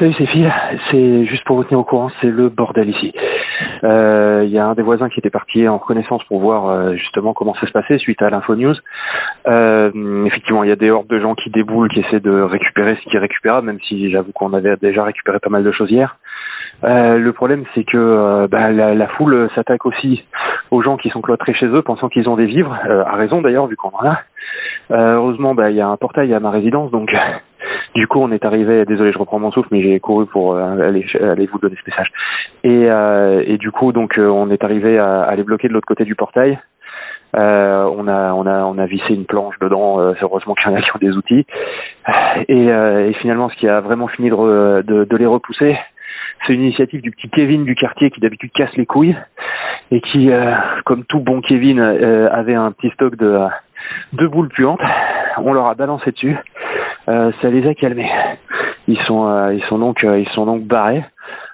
Salut c'est Phil, c'est juste pour vous tenir au courant, c'est le bordel ici. Euh, Il y a un des voisins qui était parti en reconnaissance pour voir euh, justement comment ça se passait suite à l'info news. Euh, effectivement, il y a des hordes de gens qui déboulent, qui essaient de récupérer ce qui est récupérable, même si j'avoue qu'on avait déjà récupéré pas mal de choses hier. Le problème, c'est que bah, la, la, foule s'attaque aussi aux gens qui sont cloîtrés chez eux, pensant qu'ils ont des vivres, euh, à raison d'ailleurs, vu qu'on en a. heureusement, bah, il y a un portail à ma résidence, donc du coup, on est arrivé. Désolé, je reprends mon souffle, mais j'ai couru pour aller, aller, vous donner ce message. Et, et du coup, donc, on est arrivé à, à les bloquer de l'autre côté du portail. Euh, on a on a on a vissé une planche dedans. Euh, heureusement qu'il y en a qui ont des outils. Et, et, finalement, ce qui a vraiment fini de, de, de les repousser, c'est une initiative du petit Kevin du quartier qui d'habitude casse les couilles et qui, euh, comme tout bon Kevin, euh, avait un petit stock de, de boules puantes. On leur a balancé dessus. Euh, ça les a calmés. Ils sont, ils sont donc, ils sont donc barrés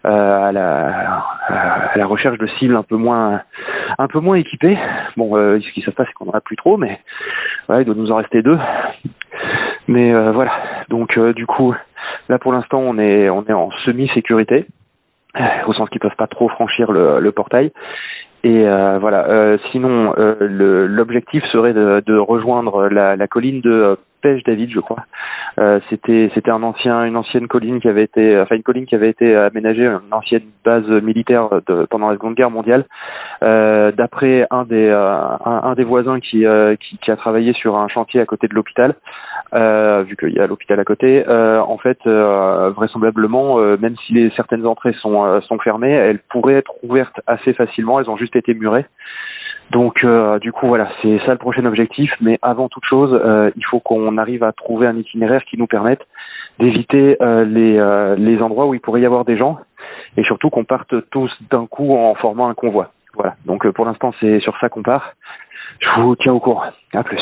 à la, recherche de cibles un peu moins, un peu moins équipées. Bon, ce qui se passe, c'est qu'on en a plus trop, mais il doit nous en rester deux. Mais voilà. Donc, du coup, là pour l'instant, on est, on est en semi-sécurité au sens qu'ils peuvent pas trop franchir le, portail. Et euh, voilà. Euh, sinon, euh, l'objectif serait de, rejoindre la, colline de David, je crois. Euh, c'était une ancienne colline qui avait été une colline qui avait été aménagée une ancienne base militaire de, pendant la Seconde Guerre mondiale. Euh, D'après un des des voisins qui, a travaillé sur un chantier à côté de l'hôpital, vu qu'il y a l'hôpital à côté, en fait vraisemblablement même si les certaines entrées sont fermées, elles pourraient être ouvertes assez facilement. Elles ont juste été murées. Donc euh, du coup voilà, c'est ça le prochain objectif. Mais avant toute chose, euh, il faut qu'on arrive à trouver un itinéraire qui nous permette d'éviter euh, les, les endroits où il pourrait y avoir des gens et surtout qu'on parte tous d'un coup en formant un convoi. Voilà. Donc pour l'instant c'est sur ça qu'on part. Je vous tiens au courant. À plus.